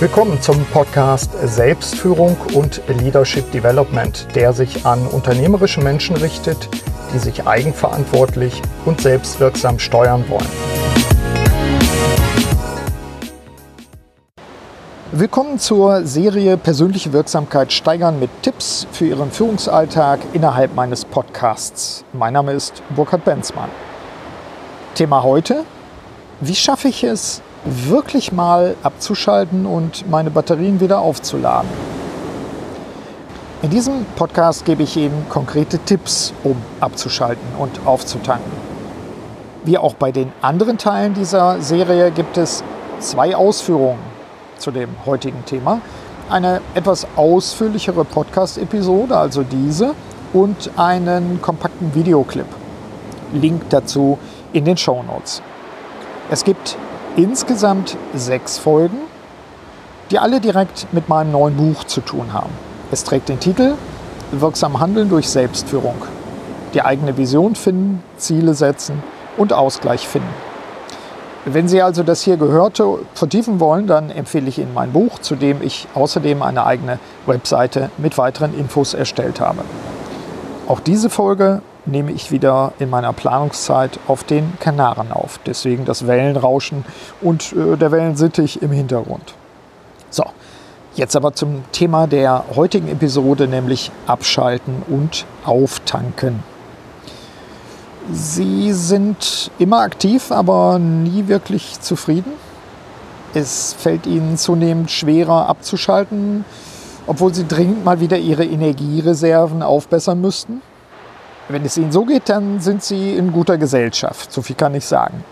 Willkommen zum Podcast Selbstführung und Leadership Development, der sich an unternehmerische Menschen richtet, die sich eigenverantwortlich und selbstwirksam steuern wollen. Willkommen zur Serie Persönliche Wirksamkeit steigern mit Tipps für Ihren Führungsalltag innerhalb meines Podcasts. Mein Name ist Burkhard Benzmann. Thema heute, wie schaffe ich es, wirklich mal abzuschalten und meine Batterien wieder aufzuladen. In diesem Podcast gebe ich Ihnen konkrete Tipps, um abzuschalten und aufzutanken. Wie auch bei den anderen Teilen dieser Serie gibt es zwei Ausführungen zu dem heutigen Thema. Eine etwas ausführlichere Podcast-Episode, also diese, und einen kompakten Videoclip. Link dazu in den Show Notes. Es gibt insgesamt sechs Folgen, die alle direkt mit meinem neuen Buch zu tun haben. Es trägt den Titel Wirksam Handeln durch Selbstführung. Die eigene Vision finden, Ziele setzen und Ausgleich finden. Wenn Sie also das hier Gehörte vertiefen wollen, dann empfehle ich Ihnen mein Buch, zu dem ich außerdem eine eigene Webseite mit weiteren Infos erstellt habe. Auch diese Folge nehme ich wieder in meiner Planungszeit auf den Kanaren auf. Deswegen das Wellenrauschen und äh, der Wellensittich im Hintergrund. So, jetzt aber zum Thema der heutigen Episode, nämlich Abschalten und Auftanken. Sie sind immer aktiv, aber nie wirklich zufrieden. Es fällt Ihnen zunehmend schwerer abzuschalten, obwohl Sie dringend mal wieder Ihre Energiereserven aufbessern müssten. Wenn es Ihnen so geht, dann sind Sie in guter Gesellschaft. So viel kann ich sagen.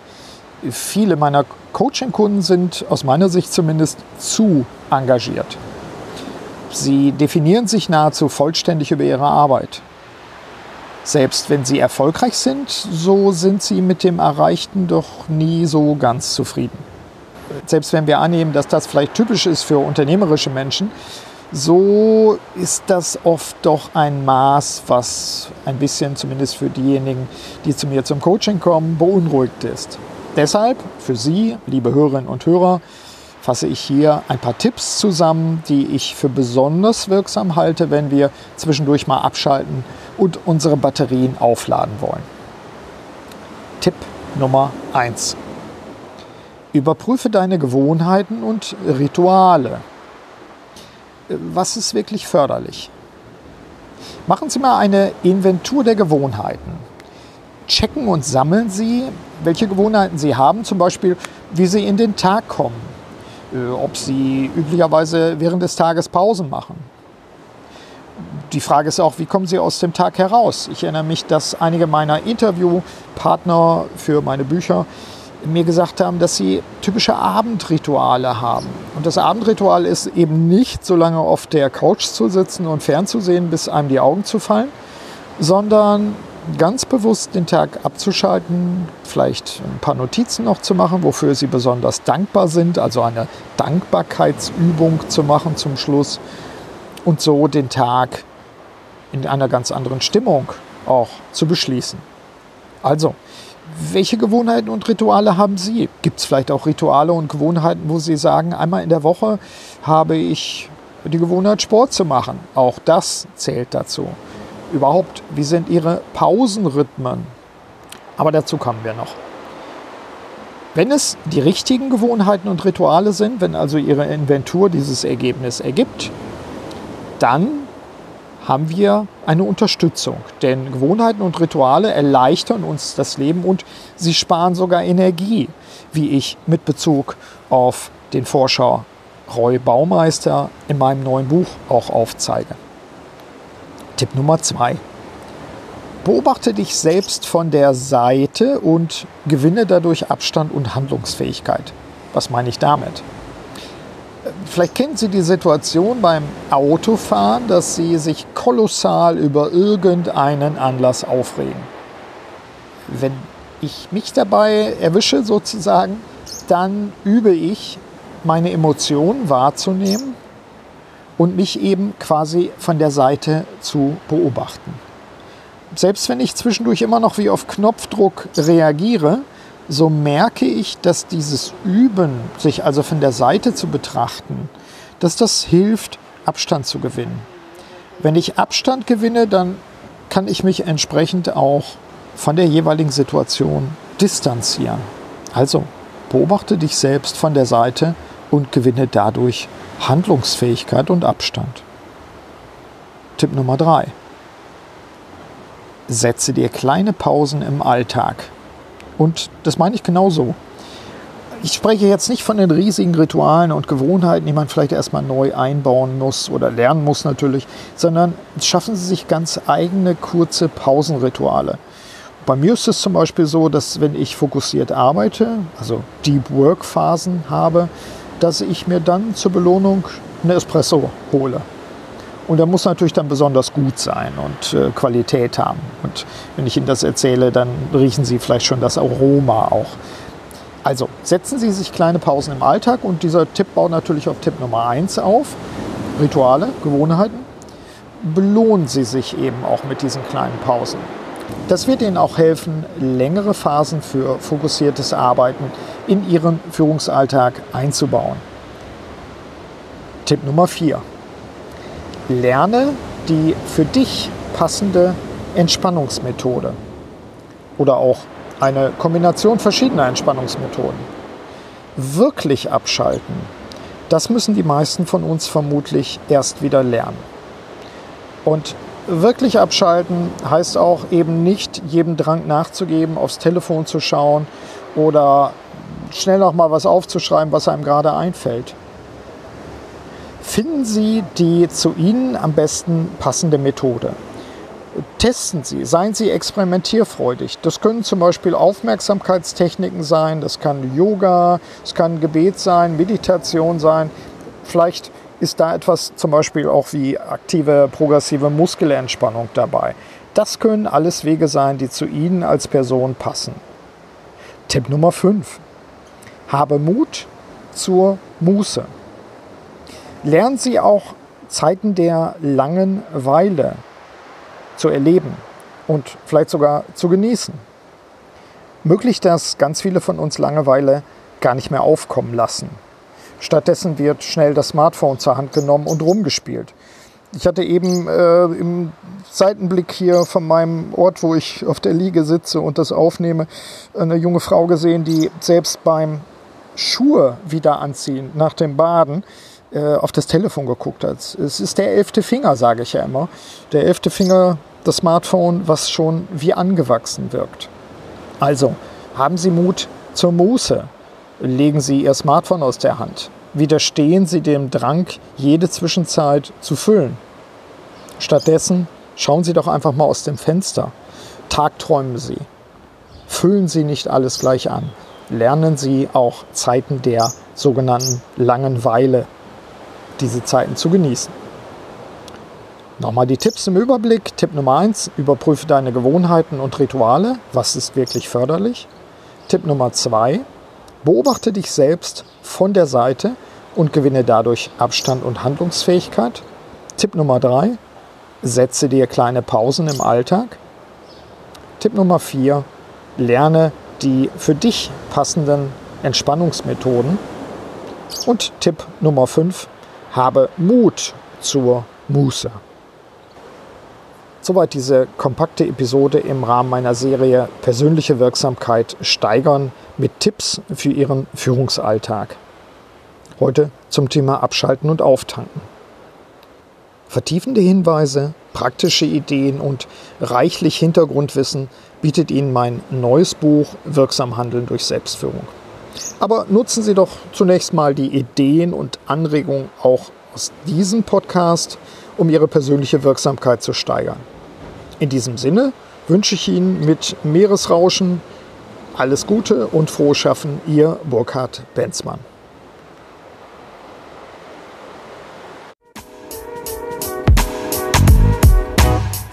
Viele meiner Coaching-Kunden sind aus meiner Sicht zumindest zu engagiert. Sie definieren sich nahezu vollständig über ihre Arbeit. Selbst wenn sie erfolgreich sind, so sind sie mit dem Erreichten doch nie so ganz zufrieden. Selbst wenn wir annehmen, dass das vielleicht typisch ist für unternehmerische Menschen, so ist das oft doch ein Maß, was ein bisschen zumindest für diejenigen, die zu mir zum Coaching kommen, beunruhigt ist. Deshalb für Sie, liebe Hörerinnen und Hörer, fasse ich hier ein paar Tipps zusammen, die ich für besonders wirksam halte, wenn wir zwischendurch mal abschalten und unsere Batterien aufladen wollen. Tipp Nummer 1. Überprüfe deine Gewohnheiten und Rituale was ist wirklich förderlich? Machen Sie mal eine Inventur der Gewohnheiten. Checken und sammeln Sie, welche Gewohnheiten Sie haben, zum Beispiel, wie Sie in den Tag kommen, äh, ob Sie üblicherweise während des Tages Pausen machen. Die Frage ist auch, wie kommen Sie aus dem Tag heraus? Ich erinnere mich, dass einige meiner Interviewpartner für meine Bücher mir gesagt haben, dass sie typische Abendrituale haben. Und das Abendritual ist eben nicht so lange auf der Couch zu sitzen und fernzusehen, bis einem die Augen zu fallen, sondern ganz bewusst den Tag abzuschalten, vielleicht ein paar Notizen noch zu machen, wofür sie besonders dankbar sind, also eine Dankbarkeitsübung zu machen zum Schluss und so den Tag in einer ganz anderen Stimmung auch zu beschließen. Also, welche Gewohnheiten und Rituale haben Sie? Gibt es vielleicht auch Rituale und Gewohnheiten, wo Sie sagen, einmal in der Woche habe ich die Gewohnheit, Sport zu machen? Auch das zählt dazu. Überhaupt, wie sind Ihre Pausenrhythmen? Aber dazu kommen wir noch. Wenn es die richtigen Gewohnheiten und Rituale sind, wenn also Ihre Inventur dieses Ergebnis ergibt, dann haben wir eine Unterstützung. Denn Gewohnheiten und Rituale erleichtern uns das Leben und sie sparen sogar Energie, wie ich mit Bezug auf den Forscher Roy Baumeister in meinem neuen Buch auch aufzeige. Tipp Nummer zwei. Beobachte dich selbst von der Seite und gewinne dadurch Abstand und Handlungsfähigkeit. Was meine ich damit? Vielleicht kennen Sie die Situation beim Autofahren, dass Sie sich kolossal über irgendeinen Anlass aufregen. Wenn ich mich dabei erwische sozusagen, dann übe ich meine Emotionen wahrzunehmen und mich eben quasi von der Seite zu beobachten. Selbst wenn ich zwischendurch immer noch wie auf Knopfdruck reagiere, so merke ich, dass dieses Üben, sich also von der Seite zu betrachten, dass das hilft, Abstand zu gewinnen. Wenn ich Abstand gewinne, dann kann ich mich entsprechend auch von der jeweiligen Situation distanzieren. Also beobachte dich selbst von der Seite und gewinne dadurch Handlungsfähigkeit und Abstand. Tipp Nummer 3. Setze dir kleine Pausen im Alltag. Und das meine ich genauso. Ich spreche jetzt nicht von den riesigen Ritualen und Gewohnheiten, die man vielleicht erstmal neu einbauen muss oder lernen muss natürlich, sondern schaffen Sie sich ganz eigene kurze Pausenrituale. Bei mir ist es zum Beispiel so, dass wenn ich fokussiert arbeite, also Deep Work Phasen habe, dass ich mir dann zur Belohnung eine Espresso hole. Und der muss natürlich dann besonders gut sein und äh, Qualität haben. Und wenn ich Ihnen das erzähle, dann riechen Sie vielleicht schon das Aroma auch. Also setzen Sie sich kleine Pausen im Alltag und dieser Tipp baut natürlich auf Tipp Nummer 1 auf. Rituale, Gewohnheiten. Belohnen Sie sich eben auch mit diesen kleinen Pausen. Das wird Ihnen auch helfen, längere Phasen für fokussiertes Arbeiten in Ihren Führungsalltag einzubauen. Tipp Nummer 4. Lerne die für dich passende Entspannungsmethode oder auch eine Kombination verschiedener Entspannungsmethoden. Wirklich abschalten, das müssen die meisten von uns vermutlich erst wieder lernen. Und wirklich abschalten heißt auch eben nicht jedem Drang nachzugeben, aufs Telefon zu schauen oder schnell noch mal was aufzuschreiben, was einem gerade einfällt. Finden Sie die zu Ihnen am besten passende Methode. Testen Sie, seien Sie experimentierfreudig. Das können zum Beispiel Aufmerksamkeitstechniken sein, das kann Yoga, es kann Gebet sein, Meditation sein. Vielleicht ist da etwas zum Beispiel auch wie aktive progressive Muskelentspannung dabei. Das können alles Wege sein, die zu Ihnen als Person passen. Tipp Nummer 5. Habe Mut zur Muße. Lernen Sie auch Zeiten der langen Weile zu erleben und vielleicht sogar zu genießen. Möglich, dass ganz viele von uns Langeweile gar nicht mehr aufkommen lassen. Stattdessen wird schnell das Smartphone zur Hand genommen und rumgespielt. Ich hatte eben äh, im Seitenblick hier von meinem Ort, wo ich auf der Liege sitze und das aufnehme, eine junge Frau gesehen, die selbst beim Schuhe wieder anziehen nach dem Baden auf das Telefon geguckt hat. Es ist der elfte Finger, sage ich ja immer. Der elfte Finger, das Smartphone, was schon wie angewachsen wirkt. Also haben Sie Mut zur Muße legen Sie Ihr Smartphone aus der Hand. Widerstehen Sie dem Drang, jede Zwischenzeit zu füllen. Stattdessen schauen Sie doch einfach mal aus dem Fenster. Tagträumen Sie. Füllen Sie nicht alles gleich an. Lernen Sie auch Zeiten der sogenannten Langenweile, diese Zeiten zu genießen. Nochmal die Tipps im Überblick. Tipp Nummer 1, überprüfe deine Gewohnheiten und Rituale. Was ist wirklich förderlich? Tipp Nummer 2, Beobachte dich selbst von der Seite und gewinne dadurch Abstand und Handlungsfähigkeit. Tipp Nummer drei: Setze dir kleine Pausen im Alltag. Tipp Nummer vier: Lerne die für dich passenden Entspannungsmethoden. Und Tipp Nummer fünf: Habe Mut zur Muße. Soweit diese kompakte Episode im Rahmen meiner Serie Persönliche Wirksamkeit steigern mit Tipps für Ihren Führungsalltag. Heute zum Thema Abschalten und Auftanken. Vertiefende Hinweise, praktische Ideen und reichlich Hintergrundwissen bietet Ihnen mein neues Buch Wirksam Handeln durch Selbstführung. Aber nutzen Sie doch zunächst mal die Ideen und Anregungen auch aus diesem Podcast, um Ihre persönliche Wirksamkeit zu steigern. In diesem Sinne wünsche ich Ihnen mit Meeresrauschen alles Gute und frohes Schaffen, Ihr Burkhard Benzmann.